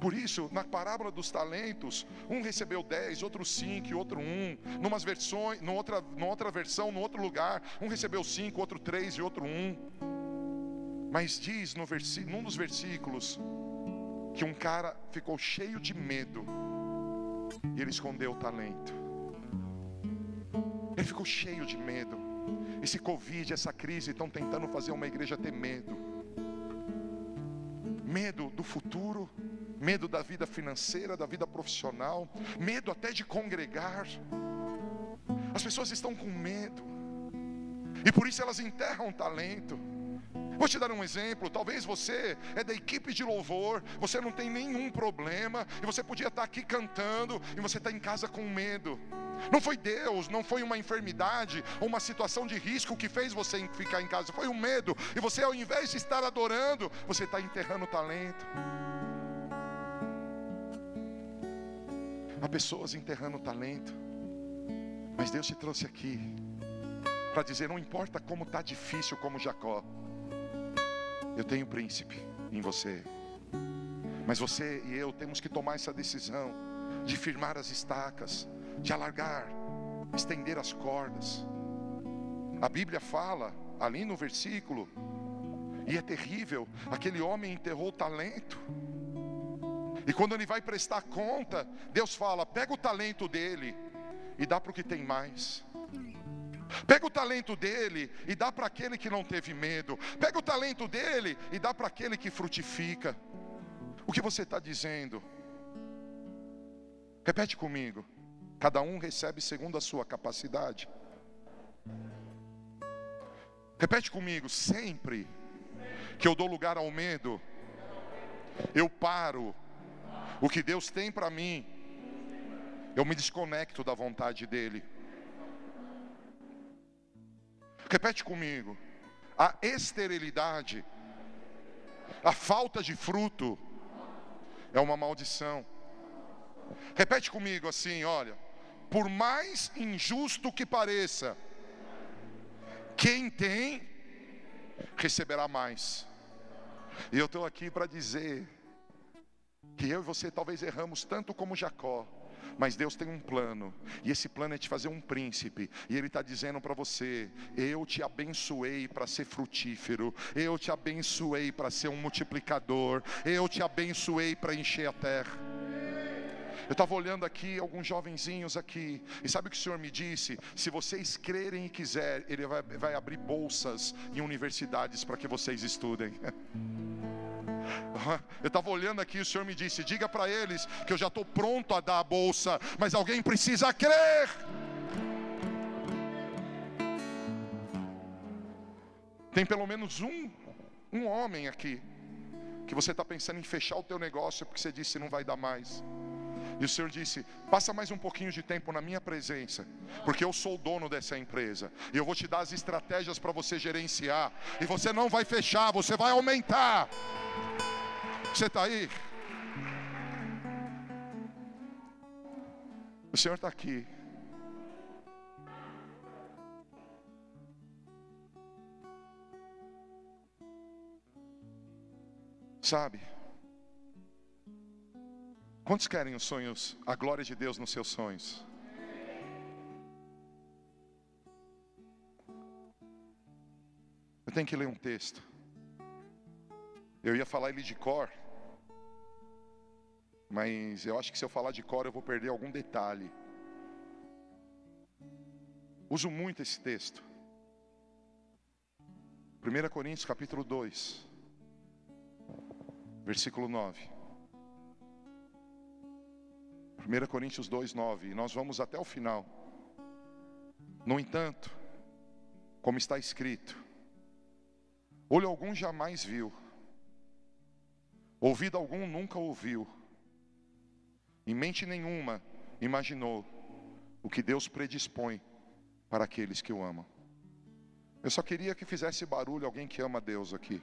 [SPEAKER 1] Por isso, na parábola dos talentos, um recebeu dez, outro cinco outro um. Numas versões, numa outra, numa outra versão, num outro lugar, um recebeu cinco, outro três e outro um. Mas diz no num dos versículos que um cara ficou cheio de medo e ele escondeu o talento. Ele ficou cheio de medo. Esse Covid, essa crise estão tentando fazer uma igreja ter medo. Medo do futuro, medo da vida financeira, da vida profissional, medo até de congregar. As pessoas estão com medo, e por isso elas enterram talento. Vou te dar um exemplo. Talvez você é da equipe de louvor, você não tem nenhum problema, e você podia estar aqui cantando, e você está em casa com medo. Não foi Deus, não foi uma enfermidade uma situação de risco que fez você ficar em casa, foi um medo. E você, ao invés de estar adorando, você está enterrando o talento. Há pessoas enterrando o talento, mas Deus te trouxe aqui para dizer: não importa como está difícil, como Jacó, eu tenho príncipe em você. Mas você e eu temos que tomar essa decisão de firmar as estacas, de alargar, estender as cordas. A Bíblia fala ali no versículo, e é terrível: aquele homem enterrou o talento. E quando ele vai prestar conta, Deus fala: pega o talento dele e dá para o que tem mais. Pega o talento dele e dá para aquele que não teve medo. Pega o talento dele e dá para aquele que frutifica. O que você está dizendo? Repete comigo. Cada um recebe segundo a sua capacidade. Repete comigo. Sempre que eu dou lugar ao medo, eu paro o que Deus tem para mim, eu me desconecto da vontade dEle. Repete comigo: a esterilidade, a falta de fruto, é uma maldição. Repete comigo assim: olha, por mais injusto que pareça, quem tem, receberá mais. E eu estou aqui para dizer que eu e você talvez erramos tanto como Jacó. Mas Deus tem um plano, e esse plano é te fazer um príncipe, e Ele está dizendo para você: Eu te abençoei para ser frutífero, eu te abençoei para ser um multiplicador, eu te abençoei para encher a terra. Eu estava olhando aqui alguns jovenzinhos aqui, e sabe o que o Senhor me disse? Se vocês crerem e quiser, Ele vai, vai abrir bolsas em universidades para que vocês estudem. Eu estava olhando aqui, o Senhor me disse: diga para eles que eu já estou pronto a dar a bolsa, mas alguém precisa crer. Tem pelo menos um, um homem aqui que você está pensando em fechar o teu negócio porque você disse não vai dar mais. E o Senhor disse: passa mais um pouquinho de tempo na minha presença, porque eu sou o dono dessa empresa. E eu vou te dar as estratégias para você gerenciar. E você não vai fechar, você vai aumentar. Você está aí? O Senhor está aqui. Sabe? Quantos querem os sonhos, a glória de Deus nos seus sonhos? Eu tenho que ler um texto. Eu ia falar ele de cor, mas eu acho que se eu falar de cor eu vou perder algum detalhe. Uso muito esse texto. 1 Coríntios capítulo 2, versículo 9. 1 Coríntios 2, 9. E nós vamos até o final. No entanto, como está escrito, olho algum jamais viu Ouvido algum nunca ouviu, em mente nenhuma imaginou o que Deus predispõe para aqueles que o amam. Eu só queria que fizesse barulho alguém que ama Deus aqui.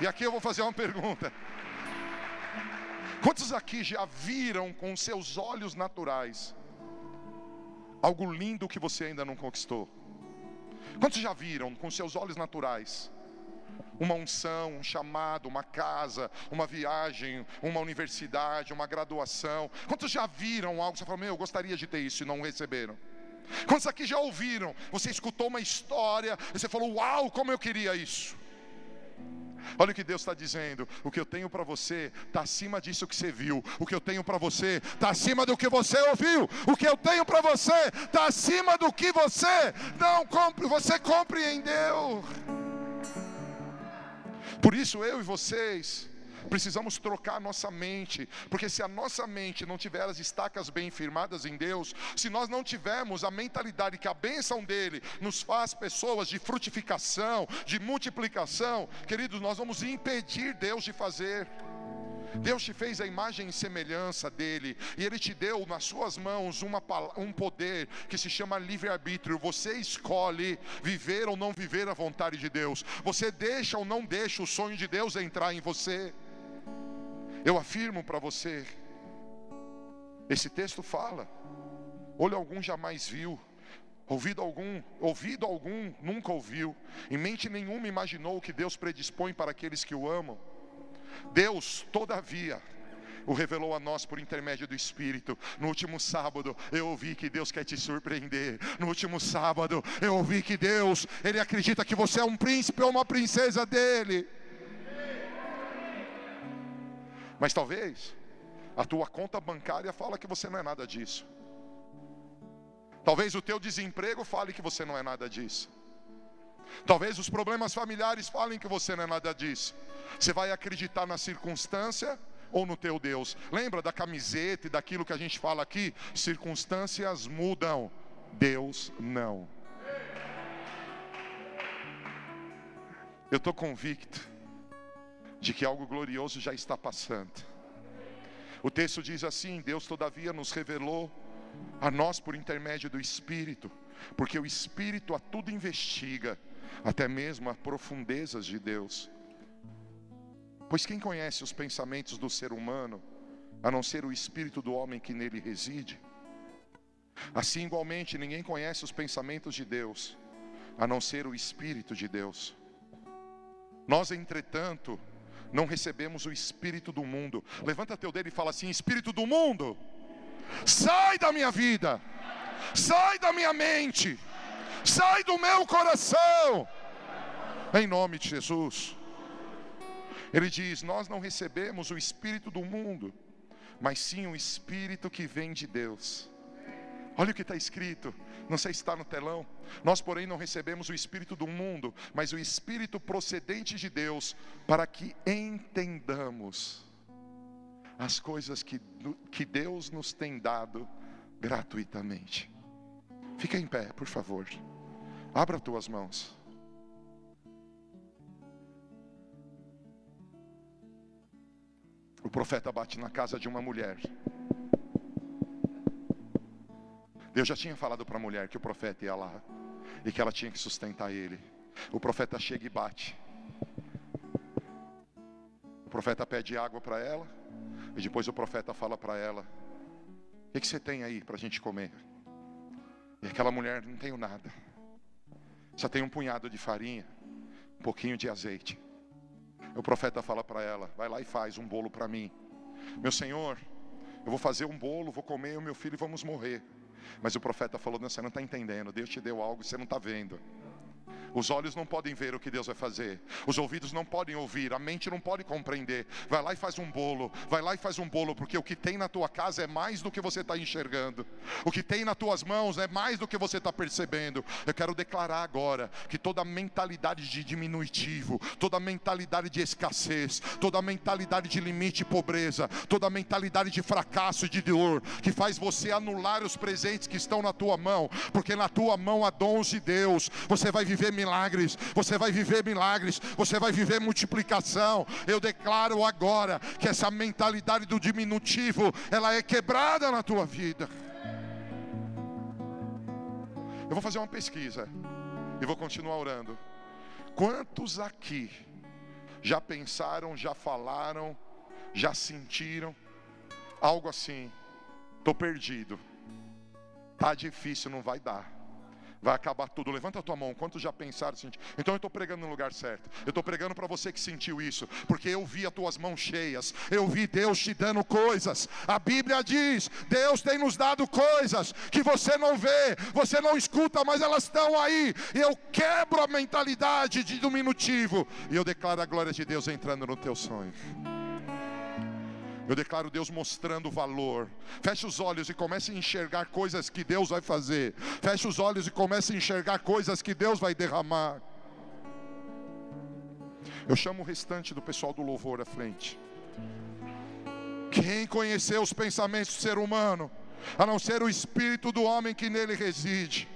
[SPEAKER 1] E aqui eu vou fazer uma pergunta. Quantos aqui já viram com seus olhos naturais algo lindo que você ainda não conquistou. Quantos já viram com seus olhos naturais uma unção, um chamado, uma casa, uma viagem, uma universidade, uma graduação? Quantos já viram algo você falou, meu, eu gostaria de ter isso e não receberam? Quantos aqui já ouviram? Você escutou uma história e você falou, uau, como eu queria isso. Olha o que Deus está dizendo. O que eu tenho para você está acima disso que você viu. O que eu tenho para você está acima do que você ouviu. O que eu tenho para você está acima do que você não compre, você compreendeu. Por isso eu e vocês Precisamos trocar a nossa mente, porque se a nossa mente não tiver as estacas bem firmadas em Deus, se nós não tivermos a mentalidade que a bênção dele nos faz pessoas de frutificação, de multiplicação, queridos, nós vamos impedir Deus de fazer. Deus te fez a imagem e semelhança dele, e ele te deu nas suas mãos uma, um poder que se chama livre-arbítrio. Você escolhe viver ou não viver a vontade de Deus, você deixa ou não deixa o sonho de Deus entrar em você. Eu afirmo para você, esse texto fala: olho algum jamais viu, ouvido algum, ouvido algum nunca ouviu, em mente nenhuma imaginou o que Deus predispõe para aqueles que o amam. Deus, todavia, o revelou a nós por intermédio do Espírito. No último sábado, eu ouvi que Deus quer te surpreender. No último sábado, eu ouvi que Deus, Ele acredita que você é um príncipe ou uma princesa dele. Mas talvez a tua conta bancária fala que você não é nada disso. Talvez o teu desemprego fale que você não é nada disso. Talvez os problemas familiares falem que você não é nada disso. Você vai acreditar na circunstância ou no teu Deus? Lembra da camiseta e daquilo que a gente fala aqui? Circunstâncias mudam, Deus não. Eu estou convicto de que algo glorioso já está passando. O texto diz assim: Deus, todavia, nos revelou a nós por intermédio do Espírito, porque o Espírito a tudo investiga, até mesmo as profundezas de Deus. Pois quem conhece os pensamentos do ser humano, a não ser o Espírito do homem que nele reside? Assim, igualmente, ninguém conhece os pensamentos de Deus, a não ser o Espírito de Deus. Nós, entretanto, não recebemos o espírito do mundo. Levanta teu dedo e fala assim: Espírito do mundo, sai da minha vida, sai da minha mente, sai do meu coração, em nome de Jesus. Ele diz: Nós não recebemos o espírito do mundo, mas sim o espírito que vem de Deus. Olha o que está escrito, não sei se está no telão. Nós, porém, não recebemos o Espírito do mundo, mas o Espírito procedente de Deus, para que entendamos as coisas que, que Deus nos tem dado gratuitamente. Fica em pé, por favor. Abra tuas mãos. O profeta bate na casa de uma mulher. Deus já tinha falado para a mulher que o profeta ia lá e que ela tinha que sustentar ele. O profeta chega e bate. O profeta pede água para ela e depois o profeta fala para ela: O que, que você tem aí para a gente comer? E aquela mulher: Não tenho nada. Só tem um punhado de farinha, um pouquinho de azeite. O profeta fala para ela: Vai lá e faz um bolo para mim. Meu senhor, eu vou fazer um bolo, vou comer, o meu filho e vamos morrer. Mas o profeta falou: não, você não está entendendo, Deus te deu algo você não está vendo. Os olhos não podem ver o que Deus vai fazer. Os ouvidos não podem ouvir. A mente não pode compreender. Vai lá e faz um bolo. Vai lá e faz um bolo, porque o que tem na tua casa é mais do que você está enxergando. O que tem nas tuas mãos é mais do que você está percebendo. Eu quero declarar agora que toda mentalidade de diminutivo, toda mentalidade de escassez, toda mentalidade de limite e pobreza, toda mentalidade de fracasso e de dor, que faz você anular os presentes que estão na tua mão, porque na tua mão há dons de Deus. Você vai viver milagres, você vai viver milagres, você vai viver multiplicação. Eu declaro agora que essa mentalidade do diminutivo, ela é quebrada na tua vida. Eu vou fazer uma pesquisa e vou continuar orando. Quantos aqui já pensaram, já falaram, já sentiram algo assim? Estou perdido. Tá difícil, não vai dar. Vai acabar tudo. Levanta a tua mão. Quantos já pensaram assim? Então eu estou pregando no lugar certo. Eu estou pregando para você que sentiu isso. Porque eu vi as tuas mãos cheias. Eu vi Deus te dando coisas. A Bíblia diz: Deus tem nos dado coisas que você não vê, você não escuta, mas elas estão aí. Eu quebro a mentalidade de diminutivo. E eu declaro a glória de Deus entrando no teu sonho. Eu declaro Deus mostrando valor. Feche os olhos e comece a enxergar coisas que Deus vai fazer. Feche os olhos e comece a enxergar coisas que Deus vai derramar. Eu chamo o restante do pessoal do louvor à frente. Quem conheceu os pensamentos do ser humano, a não ser o espírito do homem que nele reside?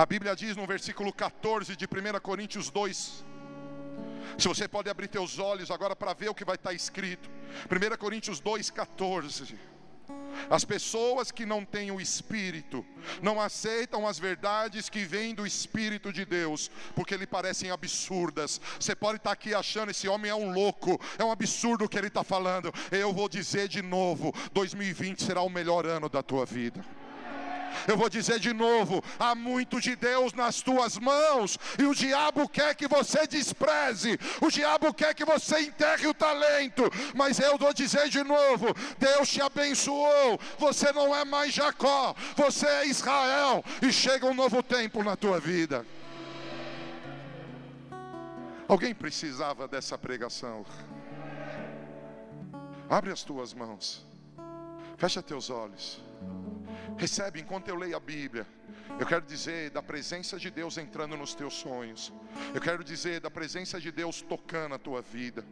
[SPEAKER 1] A Bíblia diz no versículo 14 de 1 Coríntios 2. Se você pode abrir teus olhos agora para ver o que vai estar escrito. 1 Coríntios 2,14. As pessoas que não têm o Espírito não aceitam as verdades que vêm do Espírito de Deus, porque lhe parecem absurdas. Você pode estar aqui achando esse homem é um louco, é um absurdo o que ele está falando. Eu vou dizer de novo: 2020 será o melhor ano da tua vida. Eu vou dizer de novo: há muito de Deus nas tuas mãos, e o diabo quer que você despreze, o diabo quer que você enterre o talento, mas eu vou dizer de novo: Deus te abençoou, você não é mais Jacó, você é Israel, e chega um novo tempo na tua vida. Alguém precisava dessa pregação? Abre as tuas mãos, fecha teus olhos. Recebe enquanto eu leio a Bíblia. Eu quero dizer da presença de Deus entrando nos teus sonhos. Eu quero dizer da presença de Deus tocando a tua vida.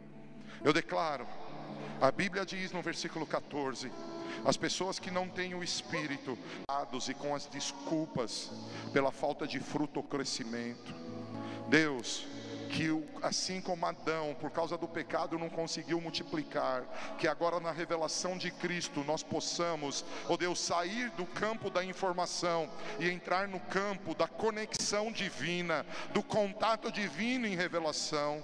[SPEAKER 1] Eu declaro, a Bíblia diz no versículo 14: as pessoas que não têm o espírito, e com as desculpas pela falta de fruto ou crescimento. Deus, que assim como Adão, por causa do pecado, não conseguiu multiplicar, que agora na revelação de Cristo nós possamos, ó oh Deus, sair do campo da informação e entrar no campo da conexão divina, do contato divino em revelação.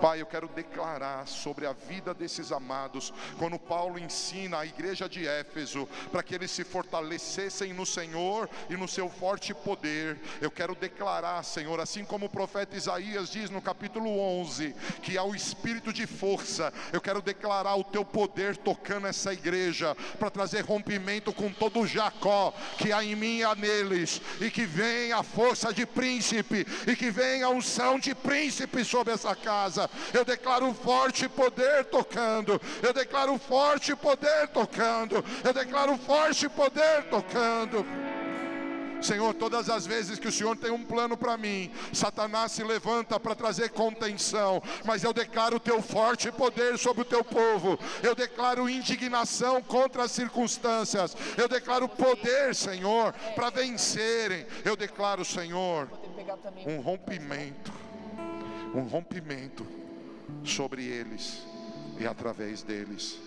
[SPEAKER 1] Pai, eu quero declarar sobre a vida desses amados, quando Paulo ensina a igreja de Éfeso, para que eles se fortalecessem no Senhor e no seu forte poder. Eu quero declarar, Senhor, assim como o profeta Isaías diz no capítulo 11, que há o espírito de força. Eu quero declarar o teu poder tocando essa igreja, para trazer rompimento com todo o Jacó que há em mim e há neles, e que venha a força de príncipe, e que venha a unção de príncipe sobre essa casa. Eu declaro forte poder tocando. Eu declaro forte poder tocando. Eu declaro forte poder tocando. Senhor, todas as vezes que o Senhor tem um plano para mim, Satanás se levanta para trazer contenção, mas eu declaro o teu forte poder sobre o teu povo, eu declaro indignação contra as circunstâncias, eu declaro poder, Senhor, para vencerem, eu declaro, Senhor, um rompimento um rompimento sobre eles e através deles.